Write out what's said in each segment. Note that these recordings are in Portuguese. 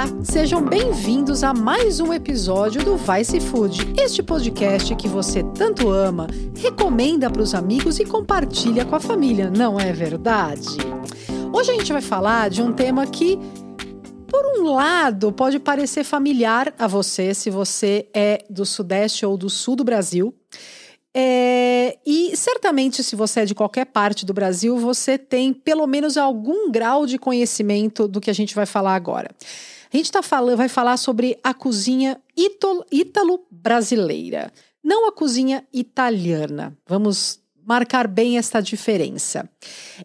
Olá, sejam bem-vindos a mais um episódio do Vice Food, este podcast que você tanto ama, recomenda para os amigos e compartilha com a família, não é verdade? Hoje a gente vai falar de um tema que, por um lado, pode parecer familiar a você se você é do Sudeste ou do Sul do Brasil. É, e certamente, se você é de qualquer parte do Brasil, você tem pelo menos algum grau de conhecimento do que a gente vai falar agora. A gente tá falando, vai falar sobre a cozinha ítalo-brasileira, não a cozinha italiana. Vamos marcar bem esta diferença.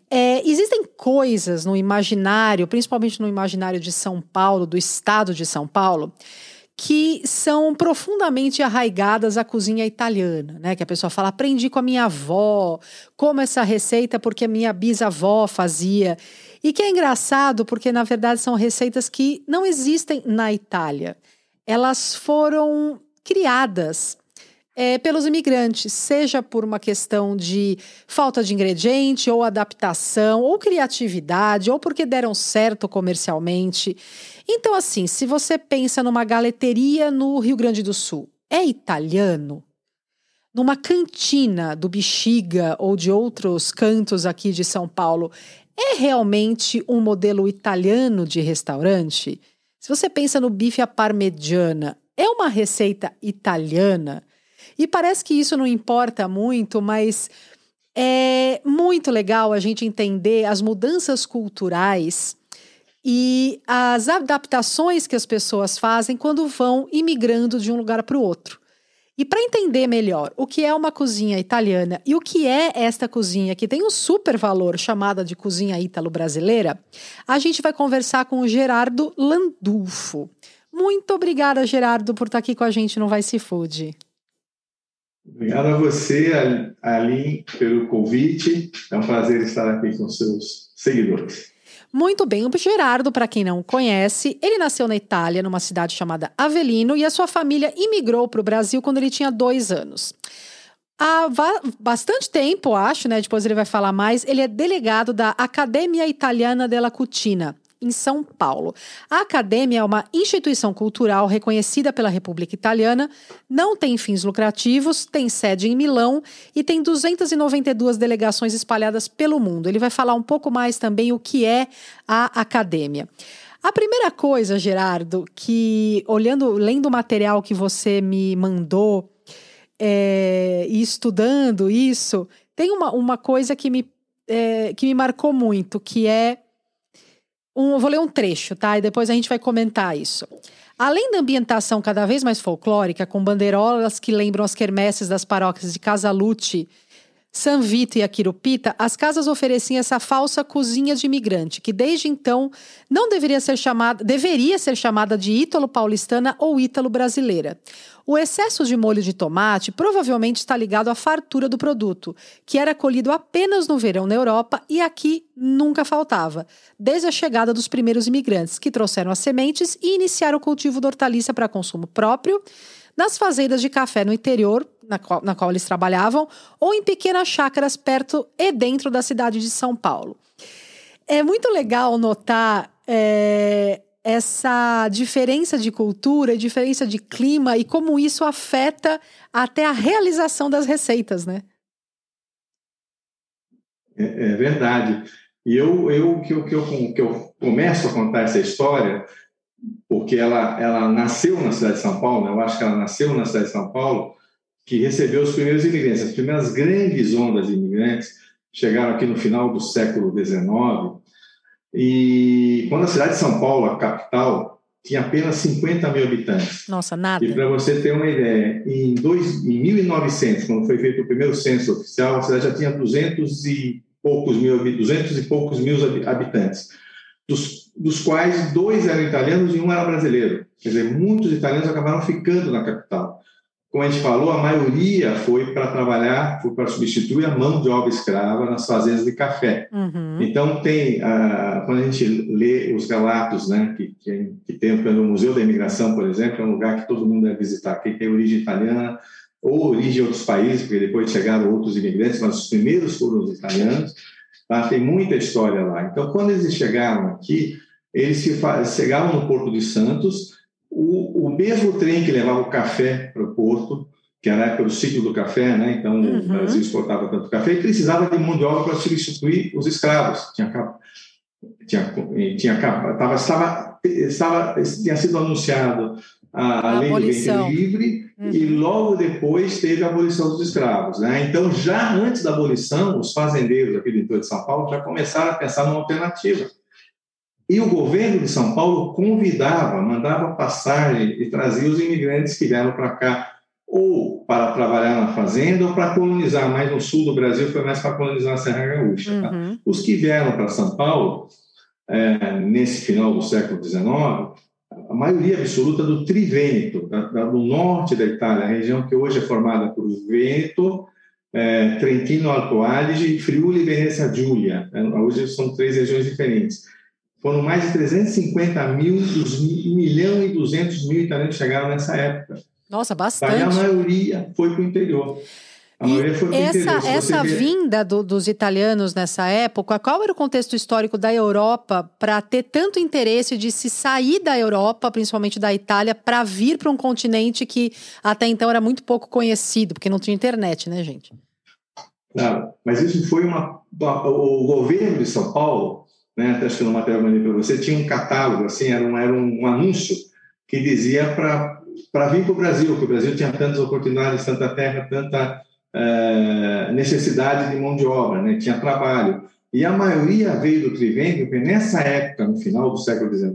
É, existem coisas no imaginário, principalmente no imaginário de São Paulo, do estado de São Paulo, que são profundamente arraigadas à cozinha italiana, né? Que a pessoa fala, aprendi com a minha avó, como essa receita porque a minha bisavó fazia. E que é engraçado porque, na verdade, são receitas que não existem na Itália. Elas foram criadas é, pelos imigrantes, seja por uma questão de falta de ingrediente, ou adaptação, ou criatividade, ou porque deram certo comercialmente. Então, assim, se você pensa numa galeteria no Rio Grande do Sul, é italiano? Numa cantina do Bexiga ou de outros cantos aqui de São Paulo, é realmente um modelo italiano de restaurante? Se você pensa no bife à parmegiana, é uma receita italiana? E parece que isso não importa muito, mas é muito legal a gente entender as mudanças culturais e as adaptações que as pessoas fazem quando vão imigrando de um lugar para o outro. E para entender melhor o que é uma cozinha italiana e o que é esta cozinha que tem um super valor chamada de cozinha ítalo-brasileira, a gente vai conversar com o Gerardo Landulfo. Muito obrigada, Gerardo, por estar aqui com a gente no Vice Food. Obrigado a você, Aline, pelo convite. É um prazer estar aqui com seus seguidores. Muito bem, o Gerardo, para quem não conhece, ele nasceu na Itália, numa cidade chamada Avellino, e a sua família imigrou para o Brasil quando ele tinha dois anos. Há bastante tempo, acho, né? Depois ele vai falar mais. Ele é delegado da Academia Italiana della Cucina, em São Paulo. A academia é uma instituição cultural reconhecida pela República Italiana, não tem fins lucrativos, tem sede em Milão e tem 292 delegações espalhadas pelo mundo. Ele vai falar um pouco mais também o que é a academia. A primeira coisa, Gerardo, que olhando, lendo o material que você me mandou é, e estudando isso, tem uma, uma coisa que me, é, que me marcou muito, que é um, vou ler um trecho, tá? E depois a gente vai comentar isso. Além da ambientação cada vez mais folclórica, com bandeirolas que lembram as quermesses das paróquias de Casalute, San Vito e Aquirupita, as casas ofereciam essa falsa cozinha de imigrante, que desde então não deveria ser chamada, deveria ser chamada de ítalo-paulistana ou ítalo-brasileira. O excesso de molho de tomate provavelmente está ligado à fartura do produto, que era colhido apenas no verão na Europa e aqui nunca faltava, desde a chegada dos primeiros imigrantes, que trouxeram as sementes e iniciaram o cultivo da hortaliça para consumo próprio nas fazendas de café no interior, na qual, na qual eles trabalhavam, ou em pequenas chácaras perto e dentro da cidade de São Paulo. É muito legal notar é, essa diferença de cultura, diferença de clima e como isso afeta até a realização das receitas, né? É, é verdade. E eu, eu, que, eu, que, eu, que eu começo a contar essa história porque ela, ela nasceu na cidade de São Paulo, né? eu acho que ela nasceu na cidade de São Paulo, que recebeu os primeiros imigrantes. As primeiras grandes ondas de imigrantes chegaram aqui no final do século XIX, e quando a cidade de São Paulo, a capital, tinha apenas 50 mil habitantes. Nossa, nada. E para você ter uma ideia, em, dois, em 1900, quando foi feito o primeiro censo oficial, a cidade já tinha 200 e poucos mil, 200 e poucos mil habitantes dos, dos quais dois eram italianos e um era brasileiro. Quer dizer, muitos italianos acabaram ficando na capital. Como a gente falou, a maioria foi para trabalhar, foi para substituir a mão de obra escrava nas fazendas de café. Uhum. Então, tem, quando a gente lê os relatos, né, que, que, que tem no Museu da Imigração, por exemplo, é um lugar que todo mundo deve visitar, que tem origem italiana ou origem de outros países, porque depois chegaram outros imigrantes, mas os primeiros foram os italianos. Tá? Tem muita história lá. Então, quando eles chegaram aqui, eles chegavam no Porto de Santos, o, o mesmo trem que levava o café para o porto, que era a época do ciclo do café, né? então uhum. o Brasil exportava tanto café, precisava de mão de obra para substituir os escravos. Tinha, tinha, tinha, tava, estava, estava, tinha sido anunciado a, a lei do ventre livre uhum. e logo depois teve a abolição dos escravos. Né? Então, já antes da abolição, os fazendeiros aqui do interior de São Paulo já começaram a pensar numa alternativa. E o governo de São Paulo convidava, mandava passagem e trazia os imigrantes que vieram para cá ou para trabalhar na fazenda ou para colonizar. Mais no sul do Brasil foi mais para colonizar a Serra Gaúcha. Tá? Uhum. Os que vieram para São Paulo, é, nesse final do século XIX, a maioria absoluta do Trivêneto, da, da, do norte da Itália, a região que hoje é formada por Vêneto, é, Trentino Alto Adige, Friuli e Venezia Giulia. É, hoje são três regiões diferentes. Foram mais de 350 mil dos 1 milhão e 200 mil italianos chegaram nessa época. Nossa, bastante. a maioria foi para o interior. A maioria foi para o interior. Essa vinda do, dos italianos nessa época, qual era o contexto histórico da Europa para ter tanto interesse de se sair da Europa, principalmente da Itália, para vir para um continente que até então era muito pouco conhecido, porque não tinha internet, né, gente? Claro, mas isso foi uma. O governo de São Paulo né? Até acho que no material mandei para você, tinha um catálogo, assim, era um, era um anúncio que dizia para vir para o Brasil, que o Brasil tinha tantas oportunidades, tanta terra, tanta é, necessidade de mão de obra, né? tinha trabalho. E a maioria veio do Trivênio, porque nessa época, no final do século XIX,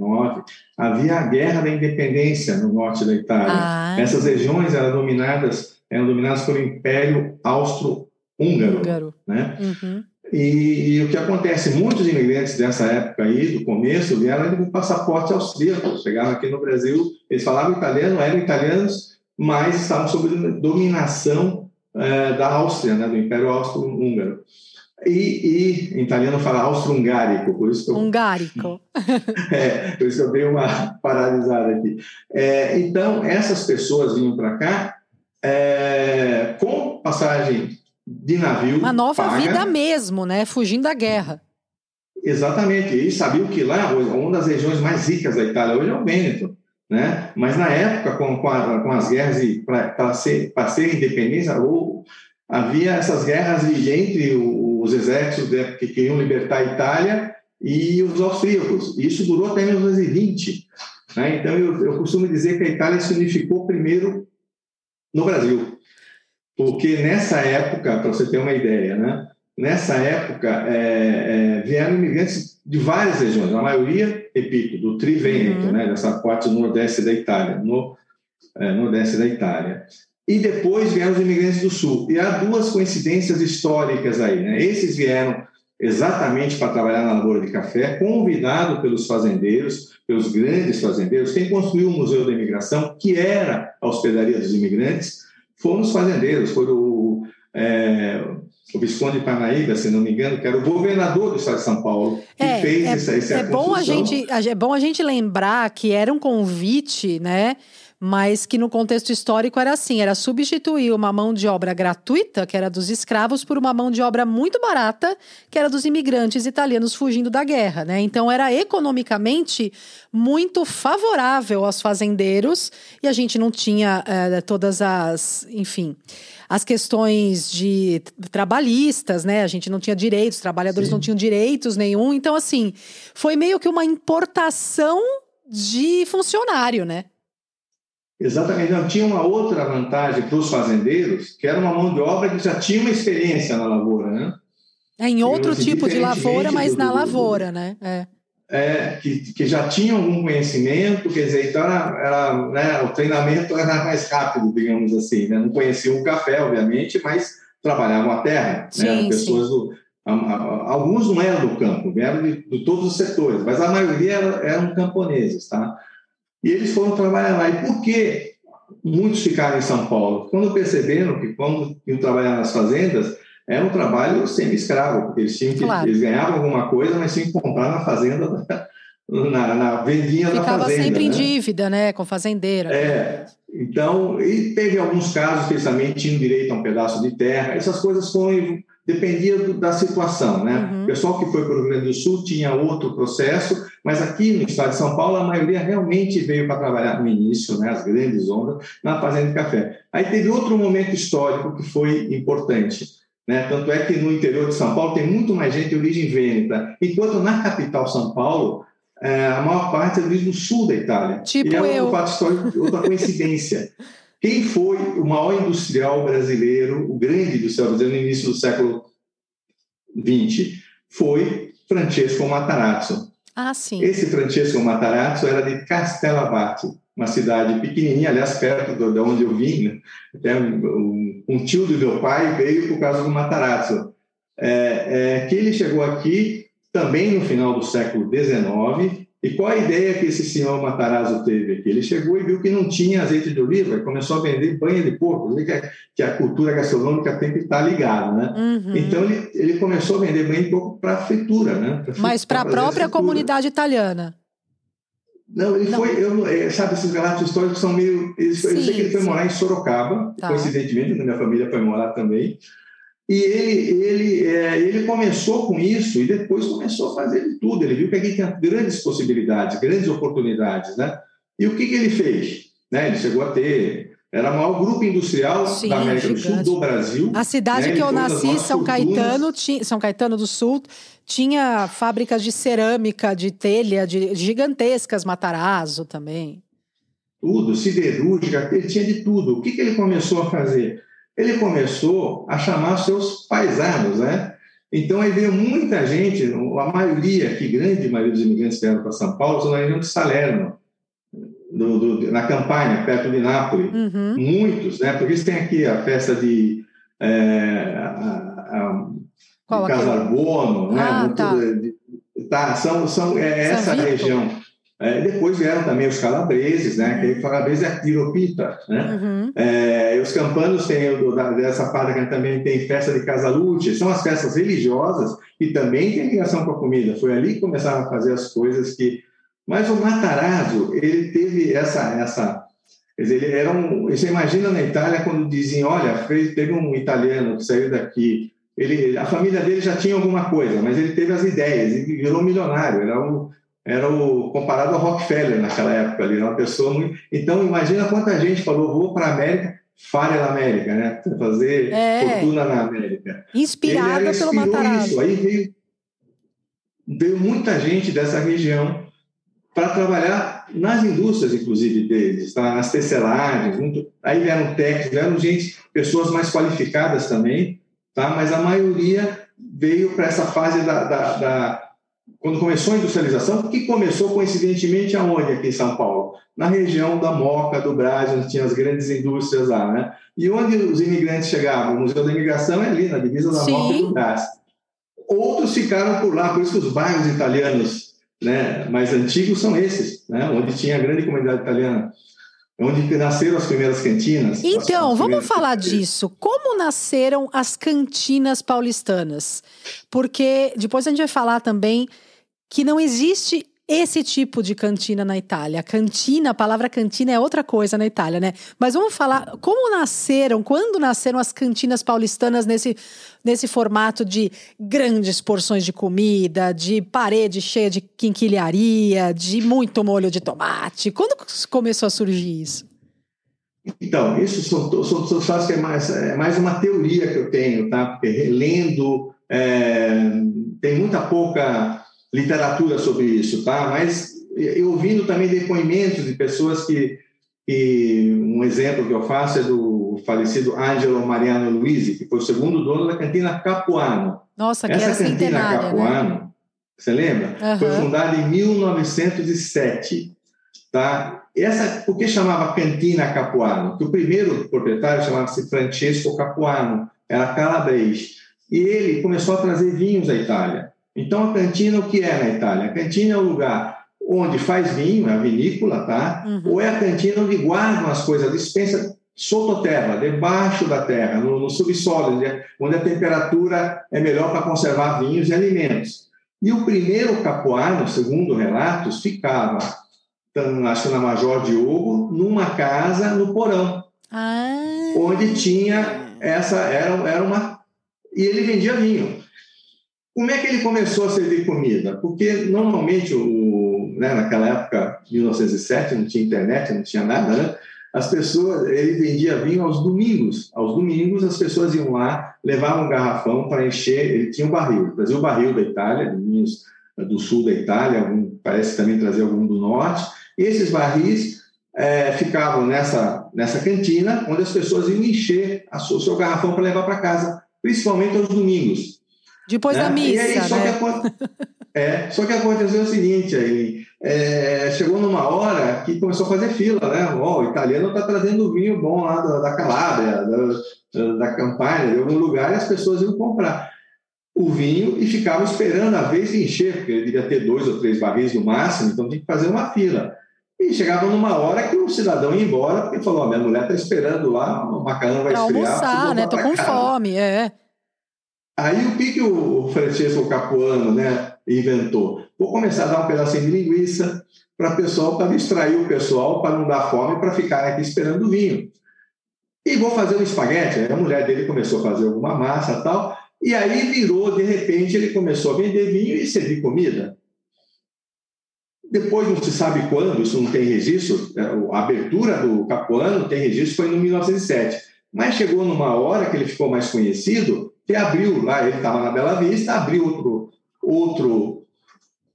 havia a Guerra da Independência no norte da Itália. Ah. Essas regiões eram dominadas, eram dominadas pelo Império Austro-Húngaro. Né? Uhum. E, e, o que acontece, muitos imigrantes dessa época aí, do começo, vieram com passaporte austríaco, chegaram aqui no Brasil, eles falavam italiano, eram italianos, mas estavam sob dominação é, da Áustria, né, do Império Austro-Húngaro. E, e, em italiano fala austro-hungárico, por isso que eu... Hungárico. é, por isso que eu dei uma paralisada aqui. É, então, essas pessoas vinham para cá é, com passagem de navio. Uma nova paga. vida mesmo, né? Fugindo da guerra. Exatamente. E sabiam que lá, uma das regiões mais ricas da Itália hoje é o Vêneto. Né? Mas na época, com, com, a, com as guerras para ser, ser independência, ou, havia essas guerras entre os exércitos que queriam libertar a Itália e os austríacos. Isso durou até 1920. Né? Então, eu, eu costumo dizer que a Itália se unificou primeiro no Brasil. Porque nessa época, para você ter uma ideia, né? nessa época é, é, vieram imigrantes de várias regiões, a maioria, repito, do Trivêneto, uhum. né? dessa parte nordeste da Itália, no é, nordeste da Itália. E depois vieram os imigrantes do sul. E há duas coincidências históricas aí. Né? Esses vieram exatamente para trabalhar na lavoura de café, convidado pelos fazendeiros, pelos grandes fazendeiros. Quem construiu o Museu da Imigração, que era a hospedaria dos imigrantes, foram os fazendeiros, foi o, é, o Visconde Parnaíba, se não me engano, que era o governador do estado de São Paulo, que é, fez é, essa, essa é bom a gente É bom a gente lembrar que era um convite, né? Mas que no contexto histórico era assim: era substituir uma mão de obra gratuita, que era dos escravos, por uma mão de obra muito barata, que era dos imigrantes italianos fugindo da guerra. Né? Então era economicamente muito favorável aos fazendeiros e a gente não tinha é, todas as, enfim as questões de trabalhistas, né? A gente não tinha direitos, os trabalhadores Sim. não tinham direitos nenhum. Então, assim, foi meio que uma importação de funcionário, né? Exatamente. Não, tinha uma outra vantagem para os fazendeiros, que era uma mão de obra que já tinha uma experiência na lavoura, né? É, em outro tipo de lavoura, mas do, na lavoura, né? É. é. que, que já tinha algum conhecimento, quer dizer, então era, era né, o treinamento era mais rápido, digamos assim, né? Não conheciam o café, obviamente, mas trabalhavam a terra, né? sim, né? Eram pessoas sim. do, a, a, alguns não eram do campo, vieram de, de, todos os setores, mas a maioria eram, eram camponeses, tá? E eles foram trabalhar lá. E por que muitos ficaram em São Paulo? Quando perceberam que quando iam trabalhar nas fazendas, era um trabalho semi-escravo, porque eles tinham que, claro. eles ganhavam alguma coisa, mas tinham que comprar na fazenda, na, na vendinha Ficava da fazenda. Ficava sempre né? em dívida, né, com fazendeira. É, então, e teve alguns casos que eles também tinham direito a um pedaço de terra, essas coisas foram, dependia do, da situação, né? Uhum. O pessoal que foi para o Rio Grande do Sul tinha outro processo, Mas aqui no estado de São Paulo, a maioria realmente veio para trabalhar no início, né, as grandes ondas, na fazenda de café. Aí teve outro momento histórico que foi importante. Né? Tanto é que no interior de São Paulo tem muito mais gente de origem vêneta, enquanto na capital São Paulo, é, a maior parte é do sul da Itália. Tipo e é eu. um fato histórico, outra coincidência. Quem foi o maior industrial brasileiro, o grande industrial brasileiro no início do século XX? Foi Francesco Matarazzo. Ah, sim. Esse Francesco Matarazzo era de Castellabate, uma cidade pequenininha, aliás, perto de onde eu vim. Né? Até um, um, tio do meu pai veio por causa do Matarazzo. É, é, que ele chegou aqui também no final do século XIX e qual a ideia que esse senhor Matarazzo teve aqui? Ele chegou e viu que não tinha azeite de oliva e começou a vender banha de porco, que a, que a cultura gastronômica tem que estar ligada, né? Uhum. Então ele, ele começou a vender banha de porco para fritura, né? Pra Mas para a própria comunidade italiana. Não, ele não. foi, eu, é, sabe, esses relatos históricos são meio. Sim, eu sei que ele foi sim. morar em Sorocaba, tá. coincidentemente, minha família foi morar também. E ele, ele, é, ele começou com isso e depois começou a fazer de tudo. Ele viu que aqui tinha grandes possibilidades, grandes oportunidades, né? E o que, que ele fez? Né? Ele chegou a ter... Era o maior grupo industrial Sim, da América do Sul, do Brasil. A cidade né? que eu nasci, São Caetano, tinha, São Caetano do Sul, tinha fábricas de cerâmica, de telha, de gigantescas, Matarazzo também. Tudo, siderúrgica, ele tinha de tudo. O que, que ele começou a fazer? Ele começou a chamar seus paisanos, né? Então aí veio muita gente, a maioria, que grande maioria dos imigrantes que vieram para São Paulo, são na região de Salerno, do, do, na Campanha, perto de Nápoles. Uhum. Muitos, né? Porque eles têm aqui a festa de é, a, a, Casarbono, né? Ah, tá. De, tá, são, são é, essa região. É, depois vieram também os calabreses, né? Uhum. Que calabrese é tiropita, né? Uhum. É, os campanos têm, dessa parte também tem festa de Casalucci, são as festas religiosas e também tem ligação com a comida. Foi ali que começaram a fazer as coisas que... Mas o Matarazzo, ele teve essa... essa ele era um... Você imagina na Itália quando diziam, olha, teve um italiano que saiu daqui, ele, a família dele já tinha alguma coisa, mas ele teve as ideias e virou milionário. Era um era o comparado ao Rockefeller naquela época ali, uma pessoa muito. Então imagina quanta gente falou vou para a América, fale na América, né? Fazer é. fortuna na América. Inspirada pelo Matarazzo. Isso. Aí veio, veio muita gente dessa região para trabalhar nas indústrias, inclusive deles, tá? nas tecelagens. Muito... Aí vieram técnicos, vieram gente, pessoas mais qualificadas também, tá? Mas a maioria veio para essa fase da, da, da quando começou a industrialização, que começou coincidentemente aonde aqui em São Paulo? Na região da Moca, do Brasil, onde tinha as grandes indústrias lá, né? E onde os imigrantes chegavam? O Museu da Imigração é ali, na divisa da Sim. Moca e do Brás. Outros ficaram por lá, por isso que os bairros italianos né, mais antigos são esses, né? Onde tinha a grande comunidade italiana onde nasceram as primeiras cantinas. Então, vamos falar cantinas. disso. Como nasceram as cantinas paulistanas? Porque depois a gente vai falar também que não existe esse tipo de cantina na Itália. Cantina, a palavra cantina é outra coisa na Itália, né? Mas vamos falar como nasceram, quando nasceram as cantinas paulistanas nesse, nesse formato de grandes porções de comida, de parede cheia de quinquilharia, de muito molho de tomate. Quando começou a surgir isso? Então, isso são, são, são, são que é mais, é mais uma teoria que eu tenho, tá? Porque relendo, é, tem muita pouca literatura sobre isso, tá? Mas eu ouvindo também depoimentos de pessoas que, que um exemplo que eu faço é do falecido Angelo Mariano Luisi, que foi o segundo dono da cantina Capuano. Nossa, que Essa era cantina né? Capuano, né? você lembra? Uhum. Foi fundada em 1907, tá? Essa, por que chamava Cantina Capuano? Porque o primeiro proprietário chamava-se Francesco Capuano, era calabrês. E ele começou a trazer vinhos da Itália. Então, a cantina, o que é na Itália? A cantina é o lugar onde faz vinho, é a vinícola, tá? Uhum. Ou é a cantina onde guardam as coisas, dispensa sototerra, debaixo da terra, no, no subsolo, né? onde a temperatura é melhor para conservar vinhos e alimentos. E o primeiro capuano, segundo relatos, ficava, acho que na Major Diogo, numa casa no porão, ah. onde tinha essa, era, era uma... E ele vendia vinho. Como é que ele começou a servir comida? Porque normalmente o, né, naquela época, 1907, não tinha internet, não tinha nada, né? As pessoas, ele vendia vinho aos domingos. Aos domingos, as pessoas iam lá, levavam um garrafão para encher. Ele tinha um barril, trazia o barril da Itália, vinhos do sul da Itália, algum, parece também trazer algum do norte. E esses barris é, ficavam nessa, nessa cantina, onde as pessoas iam encher o seu garrafão para levar para casa, principalmente aos domingos. Depois né? da missa, aí, só né? Que, é, só que aconteceu o seguinte, aí, é, chegou numa hora que começou a fazer fila, né? Oh, o italiano está trazendo vinho bom lá da, da Calábria, da, da Campania, de algum lugar, e as pessoas iam comprar o vinho e ficavam esperando a vez de encher, porque ele devia ter dois ou três barris no máximo, então tinha que fazer uma fila. E chegava numa hora que o cidadão ia embora, porque falou: oh, minha mulher está esperando lá, o macarrão vai pra esfriar. almoçar, né? Tô com casa. fome, é. Aí o que, que o Francesco Capuano né, inventou? Vou começar a dar um pedacinho de linguiça para pessoal, para distrair o pessoal, para não dar fome, para ficar aqui esperando o vinho. E vou fazer um espaguete. Aí a mulher dele começou a fazer alguma massa tal, e aí virou, de repente, ele começou a vender vinho e servir comida. Depois, não se sabe quando, isso não tem registro, é, a abertura do Capuano tem registro, foi em 1907. Mas chegou numa hora que ele ficou mais conhecido, que abriu lá, ele estava na Bela Vista, abriu outro, outro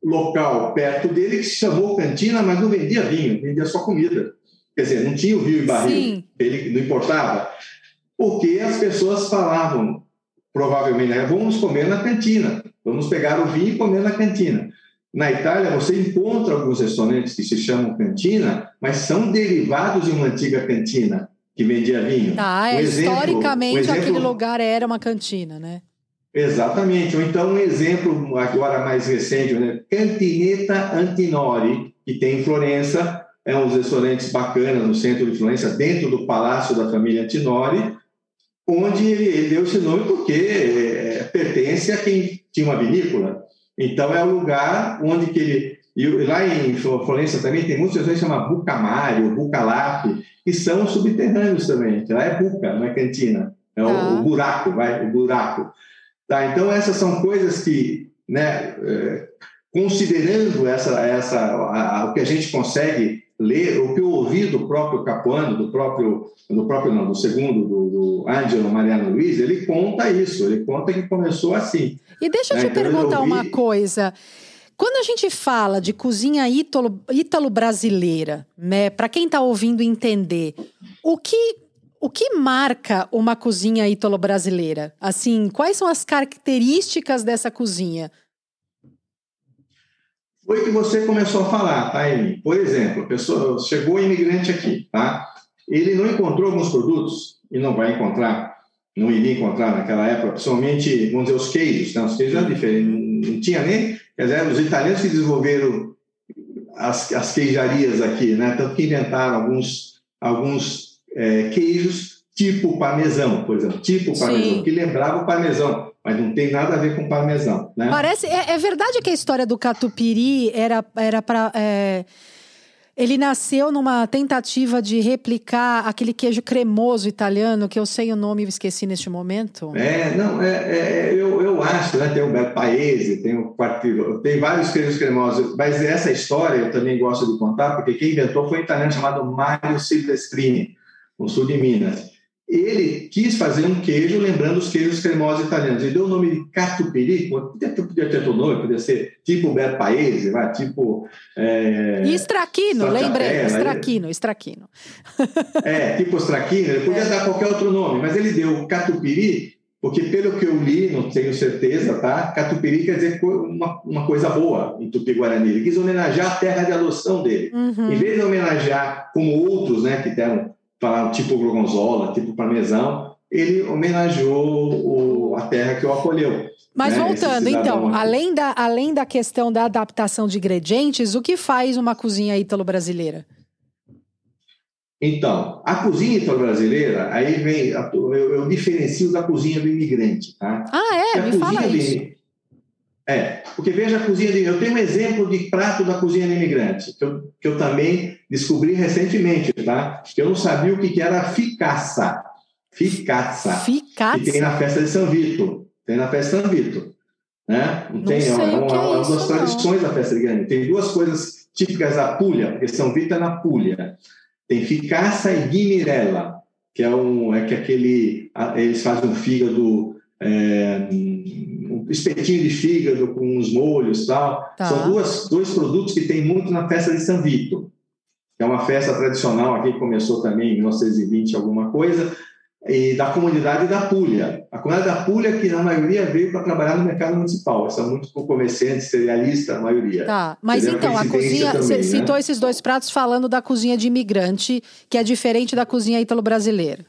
local perto dele que se chamou Cantina, mas não vendia vinho, vendia só comida. Quer dizer, não tinha o vinho em barril, Sim. ele não importava. Porque as pessoas falavam, provavelmente, né, vamos comer na cantina, vamos pegar o vinho e comer na cantina. Na Itália, você encontra alguns restaurantes que se chamam cantina, mas são derivados de uma antiga cantina que vendia vinho. Ah, um exemplo, historicamente um exemplo... aquele lugar era uma cantina, né? Exatamente. Ou então um exemplo agora mais recente, né? Cantineta Antinori, que tem em Florença, é um dos restaurantes bacanas no centro de Florença, dentro do palácio da família Antinori, onde ele, ele deu esse nome porque é, pertence a quem tinha uma vinícola. Então é o lugar onde que ele e lá em Florença também tem muitos restaurantes que chamam Bucamari ou Bucalap, que são subterrâneos também. Lá é buca, não é cantina. É o, ah. o buraco, vai, o buraco. Tá, então essas são coisas que, né, é, considerando essa, essa, a, a, o que a gente consegue ler, o que eu ouvi do próprio Capuano, do próprio, do próprio não, do segundo, do, do Angelo Mariano Luiz, ele conta isso, ele conta que começou assim. E deixa eu né? te então, perguntar ouvi... uma coisa. Quando a gente fala de cozinha ítalo-brasileira, né, para quem está ouvindo entender, o que o que marca uma cozinha ítalo-brasileira? Assim, quais são as características dessa cozinha? Foi que você começou a falar, tá, Amy? Por exemplo, pessoa chegou imigrante aqui, tá? Ele não encontrou alguns produtos e não vai encontrar, não iria encontrar naquela época, principalmente, vamos dizer, os queijos, né? Os queijos eram diferentes, não tinha nem Quer dizer, os italianos que desenvolveram as, as queijarias aqui, né? Tanto que inventaram alguns, alguns é, queijos tipo parmesão, por exemplo, tipo parmesão, Sim. que lembrava o parmesão, mas não tem nada a ver com parmesão, né? Parece, é, é verdade que a história do catupiry era era para é ele nasceu numa tentativa de replicar aquele queijo cremoso italiano, que eu sei o nome e esqueci neste momento. É, não, é, é eu, eu acho, né? Tem o Paese, tem o Quartillo, tem vários queijos cremosos, mas essa história eu também gosto de contar, porque quem inventou foi um italiano chamado Mario Silvestrini, no sul de Minas ele quis fazer um queijo lembrando os queijos cremosos italianos. Ele deu o nome de catupiry, podia ter, podia ter outro nome, podia ser tipo Ber Paese, vai, tipo... É, Stracchino, lembrei, Stracchino, Stracchino. É, tipo Stracchino, ele podia é. dar qualquer outro nome, mas ele deu catupiry porque pelo que eu li, não tenho certeza, tá? Catupiry quer dizer uma, uma coisa boa em Tupi-Guarani. Ele quis homenagear a terra de adoção dele. Uhum. Em vez de homenagear como outros, né, que deram para tipo gorgonzola, tipo parmesão, ele homenageou o, a terra que o acolheu. Mas né? voltando, então, além da, além da questão da adaptação de ingredientes, o que faz uma cozinha ítalo-brasileira? Então, a cozinha ítalo-brasileira, aí vem, eu, eu, diferencio da cozinha do imigrante, tá? Ah, é? Me fala isso. É, porque veja a cozinha de. Eu tenho um exemplo de prato da cozinha de imigrante, que eu, que eu também descobri recentemente, tá? Que eu não sabia o que, que era ficaça. Ficaça. Ficaça. Que tem na festa de São Vito. Tem na festa de São Vito. Né? Não, não tem, é, uma, é, uma, é das tradições da festa de grande. Tem duas coisas típicas da Puglia, porque São Vito é na Puglia. Tem Ficaça e Guimirella, que é um é que aquele eles fazem um fígado é, um espetinho de fígado com uns molhos tal. Tá. São duas, dois produtos que tem muito na festa de São Vito, que é uma festa tradicional aqui que começou também em 1920 alguma coisa e da comunidade da Puglia. A comunidade da Puglia que na maioria veio para trabalhar no mercado municipal. São muito comerciantes, cerealistas, a maioria. Tá, mas então, a cozinha, também, você né? citou esses dois pratos falando da cozinha de imigrante, que é diferente da cozinha ítalo-brasileira.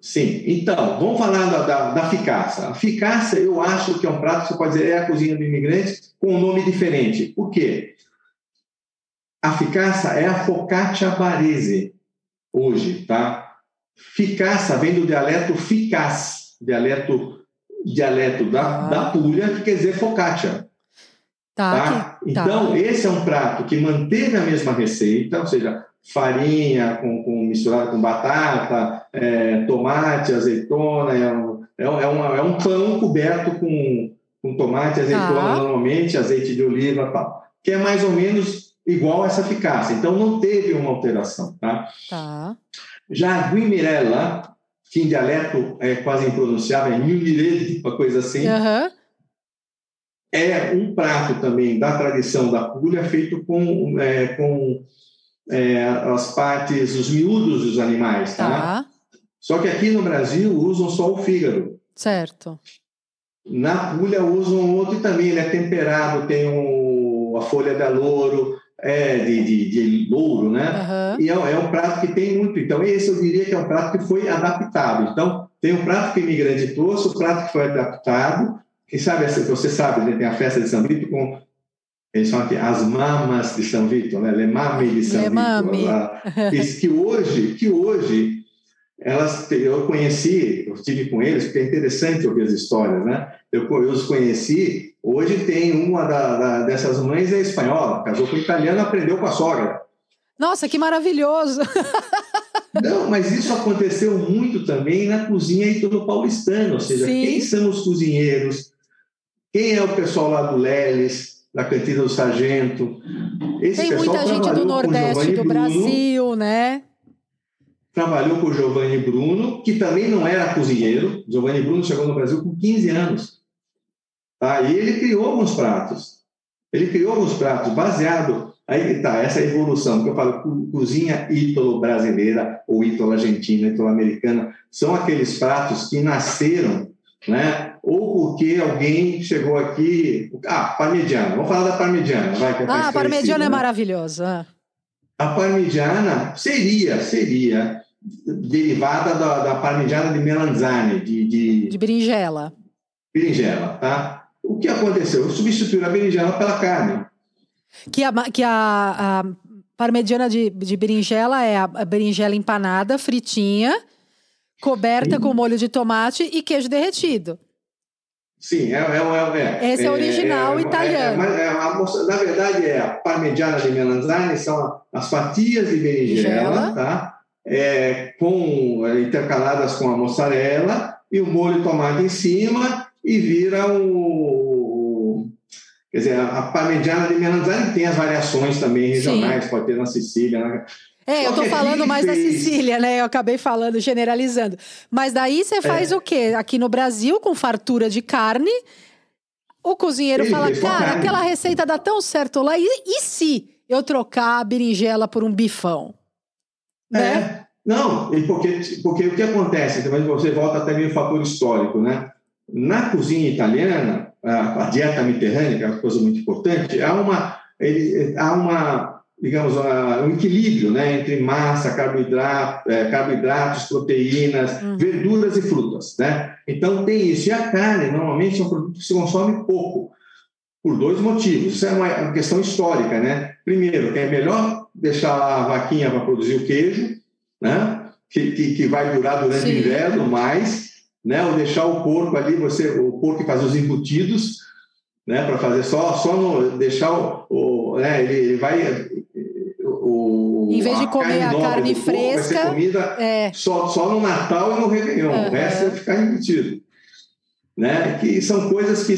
Sim, então, vamos falar da, da, da ficaça. A ficaça, eu acho que é um prato que você pode dizer é a cozinha do imigrante com um nome diferente. Por quê? A ficaça é a focaccia barese, hoje, tá? Ficaça vem do dialeto ficaz, dialeto, dialeto da, ah. da Puglia, que quer dizer focaccia. Tá, tá? tá. Então, esse é um prato que manteve a mesma receita, ou seja, farinha com, com misturada com batata, é, tomate, azeitona, é um, é, uma, é um pão coberto com, com tomate, azeitona tá. normalmente, azeite de oliva, tal, que é mais ou menos igual a essa eficácia. Então, não teve uma alteração. Tá? tá. Já a guimirella, que em dialeto é quase impronunciável, é guimirelle, uma coisa assim, uhum. é um prato também da tradição da Puglia, feito com, é, com é, as partes, os miúdos dos animais, tá? tá? Só que aqui no Brasil usam só o fígado. Certo. Na Puglia usam outro também, ele é temperado, tem um, a folha de louro, é, de, de, de louro, né? Uhum. E é, é, um prato que tem muito. Então, esse eu diria que é um prato que foi adaptado. Então, tem um prato que o imigrante trouxe, o prato que foi adaptado. Quem sabe, você sabe, né? tem a festa de São Vito com eles falam que as mamas de São Vito, né? Le mame de São Vito. que hoje, que hoje elas, eu conheci, eu estive com eles, porque é interessante ouvir as histórias, né? Eu, eu os conheci, hoje tem uma da, da, dessas mães é espanhola, casou com italiano, aprendeu com a sogra. Nossa, que maravilhoso! Não, mas isso aconteceu muito também na cozinha ítalo-paulistana, ou seja, Sim. quem são os cozinheiros, quem é o pessoal lá do Leles, da Cantina do Sargento. Esse Tem muita gente do Nordeste do Bruno, Brasil, né? Trabalhou com o Giovanni Bruno, que também não era cozinheiro. Giovanni Bruno chegou no Brasil com 15 anos. Tá? E ele criou alguns pratos. Ele criou alguns pratos baseado. Aí tá, essa evolução que eu falo, cozinha ítalo-brasileira ou ítalo-argentina, ítalo-americana, são aqueles pratos que nasceram né? Ou porque alguém chegou aqui. Ah, parmigiana. Vamos falar da parmigiana, vai. Que é ah, a parmigiana é maravilhosa. A parmigiana seria, seria derivada da, da parmigiana de melanzane, de, de... de berinjela. Berinjela, tá? O que aconteceu? Substituiu a berinjela pela carne. Que a, que a, a parmegiana de, de berinjela é a berinjela empanada, fritinha, coberta Sim. com molho de tomate e queijo derretido. Sim, é, é, é Esse é, é original é, italiano. A, na verdade, é a parmigiana de melanzane, são as fatias de berinjela, tá? com, intercaladas com a mussarela e o molho de tomate em cima e vira o, Quer dizer, a parmigiana de melanzane tem as variações também regionais, Sim. pode ter na Sicília, na, é, eu tô falando mais da Sicília, né? Eu acabei falando, generalizando. Mas daí você faz é. o quê? Aqui no Brasil, com fartura de carne, o cozinheiro Ele fala, cara, aquela receita dá tão certo lá. E, e se eu trocar a berinjela por um bifão? É. Né? Não, e porque, porque o que acontece? Também você volta até meio fator histórico, né? Na cozinha italiana, a, a dieta mediterrânea, que é uma coisa muito importante, há uma, ele, há uma digamos, um equilíbrio né, entre massa, carboidrato, é, carboidratos, proteínas, uhum. verduras e frutas. Né? Então, tem isso. E a carne, normalmente, é um produto que se consome pouco, por dois motivos. Isso é uma questão histórica. Né? Primeiro, é melhor deixar a vaquinha para produzir o queijo, né? que, que, que vai durar durante Sim. o inverno mais, né? ou deixar o porco ali, você, o porco que faz os embutidos, né, para fazer só, só no, deixar o, o né, ele, ele, vai o, em vez de comer a carne fresca, vai ser comida é. só, só no Natal e no Réveillon. Uhum. O resto é ficar embutido. né? Que são coisas que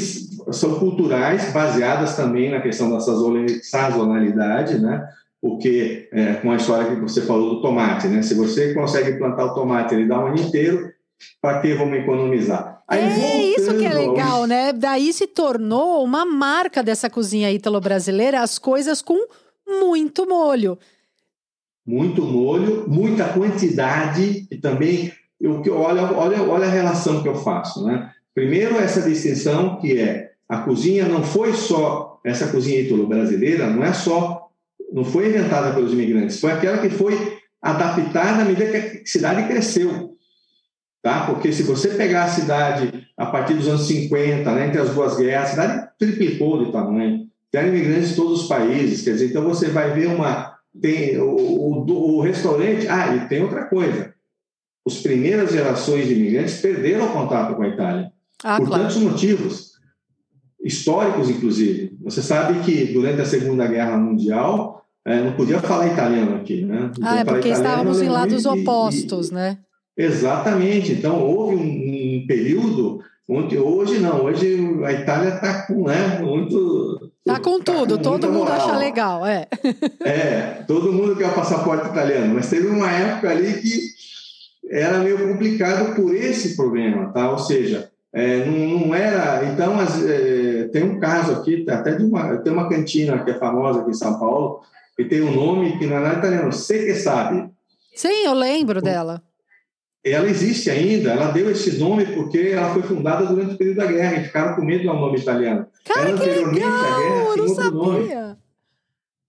são culturais, baseadas também na questão da sazonalidade, né? Porque é, com a história que você falou do tomate, né? Se você consegue plantar o tomate, ele dá um ano inteiro, para que vamos economizar? Aí, é isso que é legal, né? Daí se tornou uma marca dessa cozinha ítalo-brasileira, as coisas com muito molho. Muito molho, muita quantidade e também eu olha, olha, olha a relação que eu faço, né? Primeiro essa distinção que é a cozinha não foi só essa cozinha ítalo-brasileira, não é só não foi inventada pelos imigrantes, foi aquela que foi adaptada à medida que a cidade cresceu tá? Porque se você pegar a cidade a partir dos anos 50, né, entre as duas guerras, a cidade triplicou de tamanho. Tem imigrantes de todos os países, quer dizer, então você vai ver uma tem o, o, o restaurante, ah, e tem outra coisa. As primeiras gerações de imigrantes perderam o contato com a Itália. Ah, por claro. tantos motivos, históricos inclusive. Você sabe que durante a Segunda Guerra Mundial é, não podia falar italiano aqui, né? ah, é porque estávamos em lados opostos, e, né? Exatamente. Então, houve um, um período onde hoje não, hoje a Itália está com né, muito. Está com tá tudo, com todo mundo moral. acha legal, é. É, todo mundo quer o passaporte italiano, mas teve uma época ali que era meio complicado por esse problema, tá? Ou seja, é, não, não, era. Então, as, é, tem um caso aqui, até de uma, tem uma cantina que é famosa aqui em São Paulo, que tem um nome que não é nada italiano, Você que sabe. Sim, eu lembro dela ela existe ainda, ela deu esse nome porque ela foi fundada durante o período da guerra e ficaram com medo um nome italiano. Cara, ela, anteriormente legal, à guerra tinha outro nome.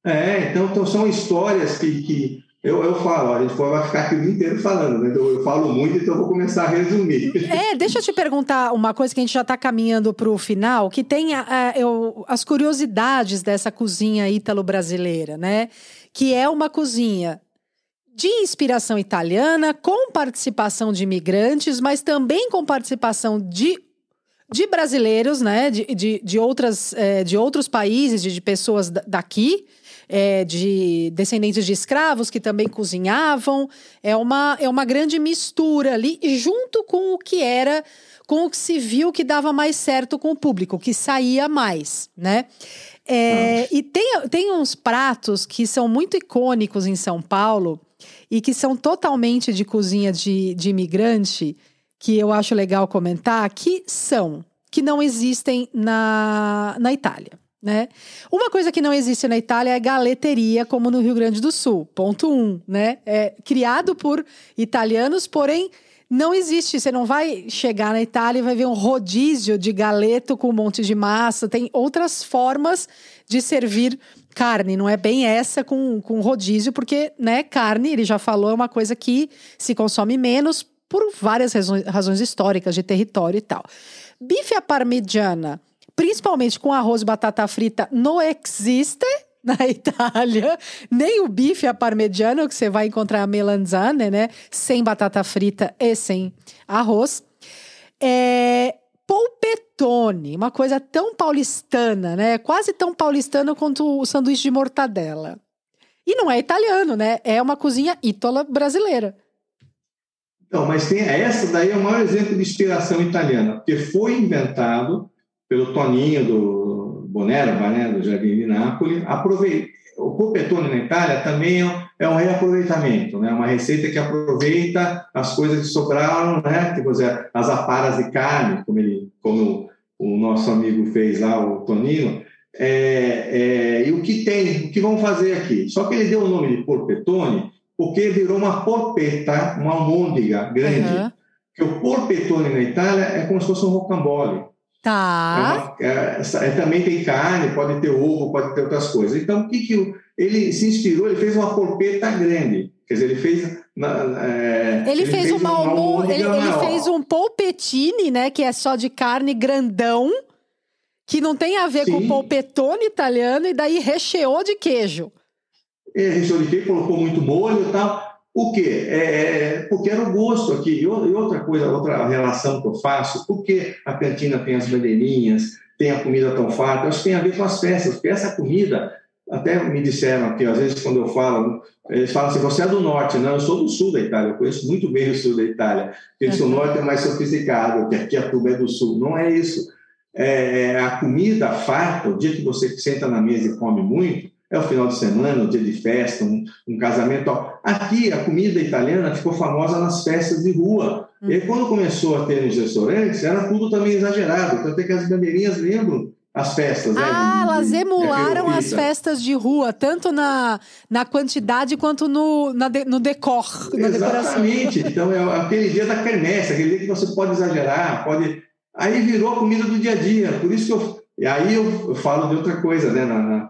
É, então, então são histórias que, que eu, eu falo, a gente vai ficar aqui o dia inteiro falando, né? Então, eu falo muito, então eu vou começar a resumir. É, deixa eu te perguntar uma coisa que a gente já está caminhando para o final, que tem a, eu, as curiosidades dessa cozinha ítalo-brasileira, né? Que é uma cozinha de inspiração italiana, com participação de imigrantes, mas também com participação de, de brasileiros, né? De, de, de, outras, é, de outros países, de, de pessoas daqui. É, de descendentes de escravos que também cozinhavam. É uma, é uma grande mistura ali, junto com o que era, com o que se viu que dava mais certo com o público, que saía mais, né? É, e tem, tem uns pratos que são muito icônicos em São Paulo e que são totalmente de cozinha de, de imigrante, que eu acho legal comentar, que são, que não existem na, na Itália. Né? Uma coisa que não existe na Itália é galeteria, como no Rio Grande do Sul. Ponto um, né? É criado por italianos, porém não existe. Você não vai chegar na Itália e vai ver um rodízio de galeto com um monte de massa. Tem outras formas de servir carne. Não é bem essa com, com rodízio, porque, né, carne, ele já falou, é uma coisa que se consome menos por várias razões, razões históricas, de território e tal. Bife à parmigiana, principalmente com arroz e batata frita, não existe na Itália, nem o bife à parmegiana, que você vai encontrar a melanzane, né? Sem batata frita e sem arroz. É, polpetone, uma coisa tão paulistana, né? Quase tão paulistana quanto o sanduíche de mortadela. E não é italiano, né? É uma cozinha ítola brasileira. Não, mas tem essa daí é o maior exemplo de inspiração italiana, porque foi inventado pelo Toninho do Bonerva, né, do Jardim de Nápoles. Aproveita, o polpetone na Itália também é um reaproveitamento, né? Uma receita que aproveita as coisas que sobraram, né? Tipo, as aparas de carne, como ele, como o nosso amigo fez lá, o Tonino. É, é, e o que tem, o que vão fazer aqui? Só que ele deu o nome de porpetone porque virou uma porpeta, uma almôndega grande. Uhum. Que o porpetone na Itália é como se fosse um rocambole. Tá. É uma, é, também tem carne, pode ter ovo, pode ter outras coisas. Então, o que, que ele se inspirou? Ele fez uma polpeta grande. Quer dizer, ele fez. É, ele, ele, fez, fez uma, uma ele, ele fez um polpetine, né? Que é só de carne grandão, que não tem a ver Sim. com polpetone italiano, e daí recheou de queijo. É, recheou de queijo, colocou muito molho e tal. O quê? É, é, porque era o gosto aqui. E outra coisa, outra relação que eu faço, porque a cantina tem as bandeirinhas, tem a comida tão farta, acho que tem a ver com as festas, porque essa comida, até me disseram aqui, às vezes quando eu falo, eles falam assim, você é do norte, não, eu sou do sul da Itália, eu conheço muito bem o sul da Itália, porque uhum. o norte é mais sofisticado, que aqui a tuba é do sul, não é isso. É, a comida farta, o dia que você senta na mesa e come muito, é o final de semana, o dia de festa, um, um casamento. Aqui, a comida italiana ficou famosa nas festas de rua. Uhum. E aí, quando começou a ter nos restaurantes, era tudo também exagerado. Tanto é que as bandeirinhas lembram as festas. Né, ah, né, elas emularam as festas de rua, tanto na, na quantidade quanto no, na de, no decor. Exatamente. então, é aquele dia da quermesse, aquele dia que você pode exagerar, pode. Aí virou a comida do dia a dia. Por isso que eu. E aí eu, eu falo de outra coisa, né? Na, na,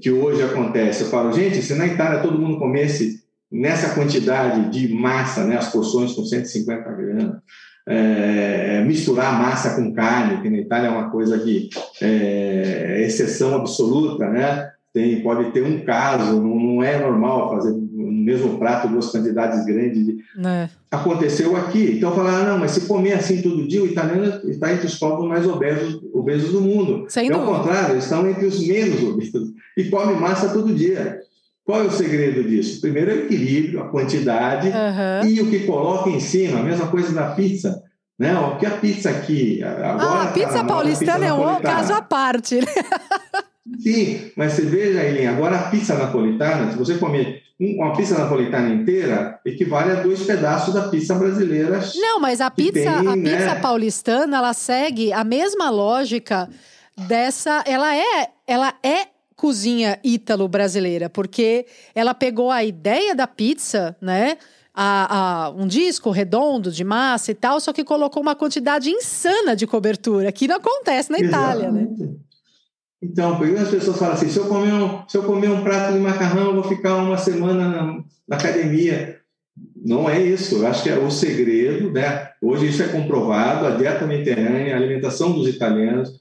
que hoje acontece. Eu falo, gente, se na Itália todo mundo comesse nessa quantidade de massa, né? As porções com 150 gramas é, misturar massa com carne, que na Itália é uma coisa que é exceção absoluta, né? Tem, pode ter um caso, não, não é normal fazer no mesmo prato duas quantidades grandes. De... É. Aconteceu aqui. Então, falar, ah, não, mas se comer assim todo dia, o italiano está entre os povos mais obesos, obesos do mundo. Sem é o contrário, eles estão entre os menos obesos e come massa todo dia. Qual é o segredo disso? Primeiro, é o equilíbrio, a quantidade uhum. e o que coloca em cima, a mesma coisa da pizza. Né? O que a pizza aqui. Agora, ah, a pizza tá, paulistana pizza é um caso à parte. Sim, mas você veja, Eileen, agora a pizza napolitana, se você comer uma pizza napolitana inteira, equivale a dois pedaços da pizza brasileira. Não, mas a pizza, tem, a né? pizza paulistana, ela segue a mesma lógica dessa. Ela é, ela é cozinha ítalo-brasileira, porque ela pegou a ideia da pizza, né? A, a, um disco redondo de massa e tal, só que colocou uma quantidade insana de cobertura, que não acontece na Itália, né? Então, porque as pessoas falam assim: se eu comer um, se eu comer um prato de macarrão, eu vou ficar uma semana na, na academia. Não é isso. Eu acho que é o segredo, né? Hoje isso é comprovado. A dieta mediterrânea, a alimentação dos italianos,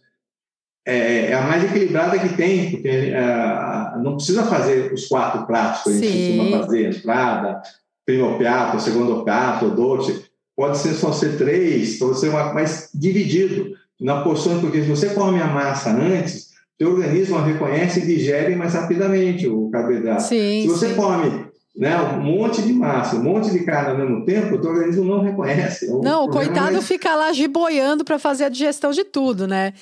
é, é, a mais equilibrada que tem, porque é, não precisa fazer os quatro pratos que a gente Sim. costuma fazer, entrada, primo piatto, segundo piatto, dolce. Pode ser só ser três, pode ser uma, mais dividido na porção, porque se você come a massa antes, seu organismo a reconhece e digere mais rapidamente o carboidrato. Sim, se você sim. come né, um monte de massa, um monte de carne ao mesmo tempo, o teu organismo não reconhece. É não, o coitado mais... fica lá giboiando para fazer a digestão de tudo, né?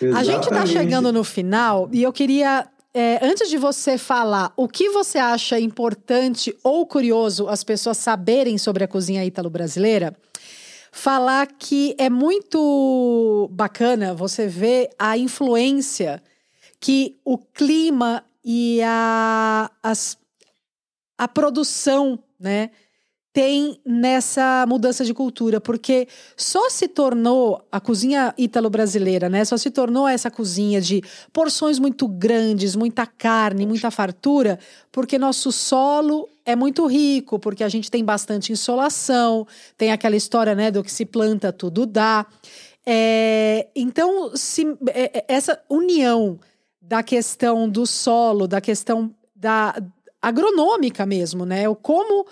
Exatamente. A gente está chegando no final e eu queria é, antes de você falar o que você acha importante ou curioso as pessoas saberem sobre a cozinha ítalo-brasileira, falar que é muito bacana você ver a influência que o clima e a, as, a produção, né? tem nessa mudança de cultura, porque só se tornou a cozinha ítalo-brasileira, né? Só se tornou essa cozinha de porções muito grandes, muita carne, muita fartura, porque nosso solo é muito rico, porque a gente tem bastante insolação, tem aquela história, né, do que se planta tudo dá. É, então, se, é, é, essa união da questão do solo, da questão da agronômica mesmo, né? O como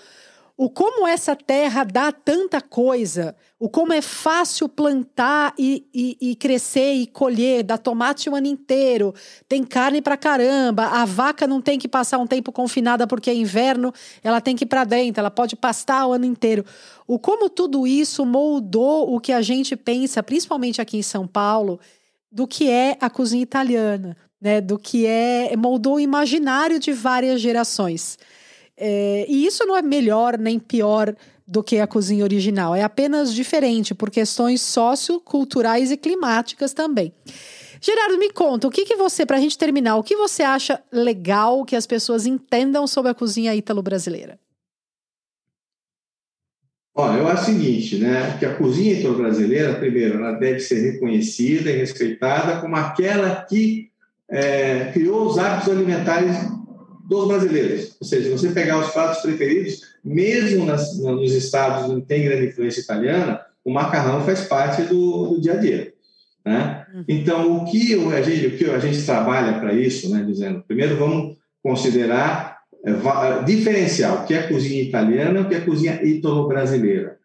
o como essa terra dá tanta coisa, o como é fácil plantar e, e, e, crescer e colher, dá tomate o ano inteiro, tem carne pra caramba, a vaca não tem que passar um tempo confinada porque é inverno, ela tem que ir para dentro, ela pode pastar o ano inteiro. O como tudo isso moldou o que a gente pensa, principalmente aqui em São Paulo, do que é a cozinha italiana, né? Do que é moldou o imaginário de várias gerações. É, e isso não é melhor nem pior do que a cozinha original, é apenas diferente por questões socioculturais e climáticas também. Gerardo, me conta, o que, que você, para a gente terminar, o que você acha legal que as pessoas entendam sobre a cozinha ítalo-brasileira? Olha, eu acho o seguinte, né, que a cozinha ítalo-brasileira, primeiro, ela deve ser reconhecida e respeitada como aquela que é, criou os hábitos alimentares dos brasileiros. Ou seja, você pegar os pratos preferidos, mesmo nas, nos estados onde tem grande influência italiana, o macarrão faz parte do, do dia a dia. Né? Uhum. Então, o que a gente, o que a gente trabalha para isso, né, dizendo, primeiro vamos considerar é, diferenciar o que é cozinha italiana e o que é cozinha ítalo-brasileira.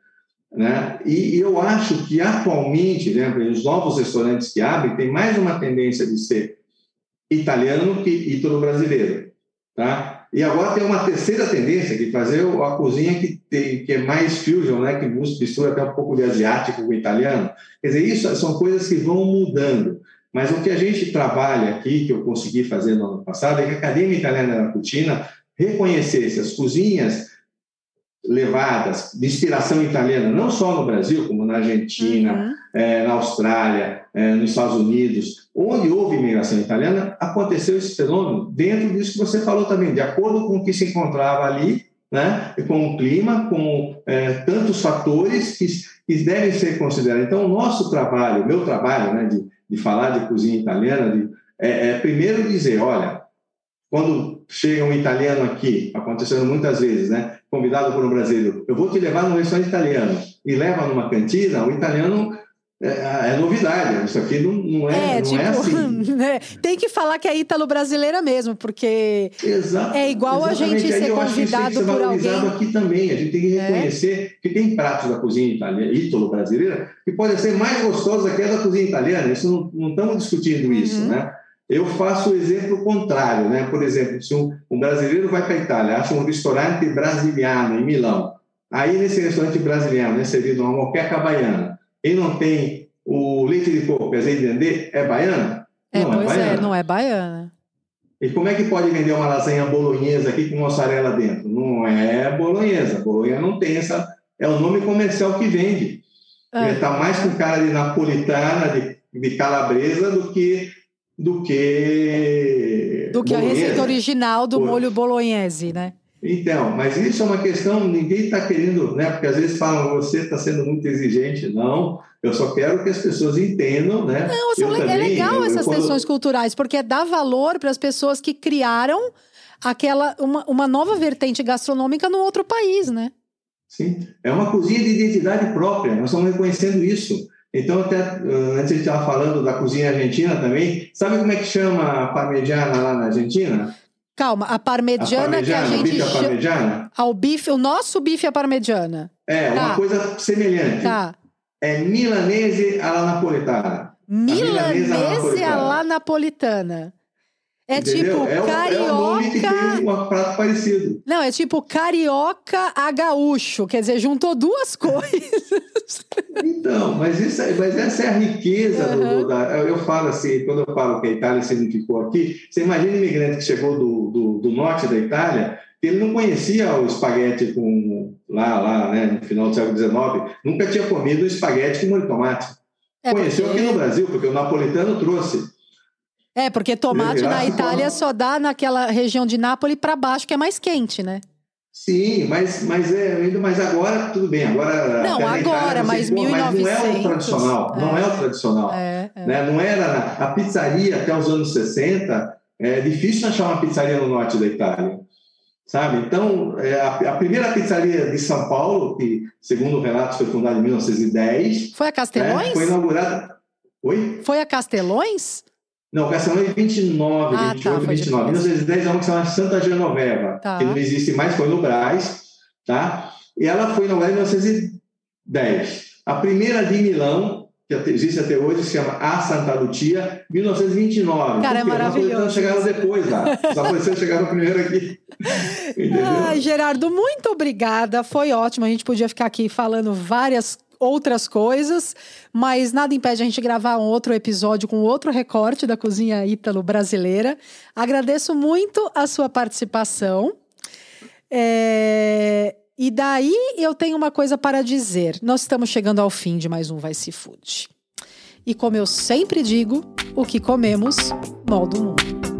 Né? E, e eu acho que atualmente, né, os novos restaurantes que abrem, tem mais uma tendência de ser italiano que ítalo-brasileiro, tá? E agora tem uma terceira tendência de fazer a cozinha que, tem, que é mais fusion, né? Que mistura até um pouco de asiático com italiano. Quer dizer, isso são coisas que vão mudando. Mas o que a gente trabalha aqui, que eu consegui fazer no ano passado, é que a Academia Italiana da Cucina reconhecesse as cozinhas levadas de inspiração italiana, não só no Brasil, como na Argentina, uhum. é, na Austrália, é, nos Estados Unidos, onde houve imigração italiana, aconteceu esse fenômeno dentro disso que você falou também, de acordo com o que se encontrava ali, né, com o clima, com é, tantos fatores que, que, devem ser considerados. Então, o nosso trabalho, o meu trabalho, né, de, de falar de cozinha italiana, de, é, é primeiro dizer, olha, quando chega um italiano aqui, acontecendo muitas vezes, né? Convidado por um brasileiro, eu vou te levar num restaurante italiano e leva numa cantina, o italiano é, é, novidade, isso aqui não, não é, é, não tipo, é assim. Né? Tem que falar que é ítalo-brasileira mesmo, porque Exato, é igual exatamente. a gente ser convidado que por alguém. aqui também, a gente tem que é. reconhecer é. que tem pratos da cozinha italiana, ítalo-brasileira, que podem ser mais gostosos que a da cozinha italiana, isso não, não estamos discutindo isso, uhum. né? Eu faço o exemplo contrário, né? Por exemplo, se um, um brasileiro vai para a Itália, acha um restaurante brasiliano em Milão, aí nesse restaurante brasiliano é servido uma moqueca baiana, e não tem o leite de coco, azeite de dendê, é baiana? É, não, é pois é, baiana. é, não é baiana. E como é que pode vender uma lasanha bolonhesa aqui com mussarela dentro? Não é bolonhesa. Bolonha não tem essa. É o nome comercial que vende. É. Ele está mais com cara de napolitana, de, de calabresa, do que do que. Do que a receita original do molho bolognese, né? Então, mas isso é uma questão, ninguém está querendo, né? Porque às vezes falam, você está sendo muito exigente. Não, eu só quero que as pessoas entendam, né? Não, eu é também, legal eu, essas eu, questões culturais, porque dá valor para as pessoas que criaram aquela uma, uma nova vertente gastronômica no outro país, né? Sim, é uma cozinha de identidade própria, nós estamos reconhecendo isso. Então, até antes a gente estava falando da cozinha argentina também. Sabe como é que chama a parmegiana lá na Argentina? Calma, a parmegiana, a parmegiana que a gente bife chama... parmegiana? Ao bife, o nosso bife é parmegiana. É, tá. uma coisa semelhante. Tá. É milanese alla napolitana. Milanese alla napolitana. É Entendeu? tipo é carioca. É o nome que tem um prato parecido. Não, é tipo carioca a gaúcho. Quer dizer, juntou duas coisas. Então, mas, isso, é, mas essa é a riqueza uhum. do, da. Eu falo assim, quando eu falo que a Itália significou aqui, você imagina um imigrante que chegou do, do, do norte da Itália, ele não conhecia o espaguete com. lá, lá, né, no final do século XIX, nunca tinha comido espaguete com molho de tomate. É Conheceu porque... aqui no Brasil, porque o napolitano trouxe. É, porque tomate na Itália só dá naquela região de Nápoles para baixo, que é mais quente, né? Sim, mas, mas, é, mas agora tudo bem. Agora, não, agora, Itália, mas, 1900, mas não é o tradicional. É, não é o tradicional. É, é. Né? Não era a pizzaria até os anos 60. É difícil achar uma pizzaria no norte da Itália. Sabe? Então, é, a, a, primeira pizzaria de São Paulo, que, segundo o relato, foi fundada em 1910. Foi a Castelões? Né? Foi inaugurada. Oi? Foi a Castelões? Não, Castelão é 29, ah, 28, tá, 29. 1910 é uma que se chama Santa Genoveva, tá. que não existe mais, foi no Brás, tá? E ela foi inaugurada em 1910. A primeira de Milão, que existe até hoje, se chama A Santa Lucia, 1929. Cara, é maravilhoso. Os chegaram depois lá. Os napolitanos chegaram primeiro aqui. Ai, Gerardo, muito obrigada. Foi ótimo. A gente podia ficar aqui falando várias outras coisas, mas nada impede a gente gravar um outro episódio com outro recorte da cozinha ítalo-brasileira. Agradeço muito a sua participação. É... E daí eu tenho uma coisa para dizer. Nós estamos chegando ao fim de mais um Vai Se Food. E como eu sempre digo, o que comemos molda o mundo.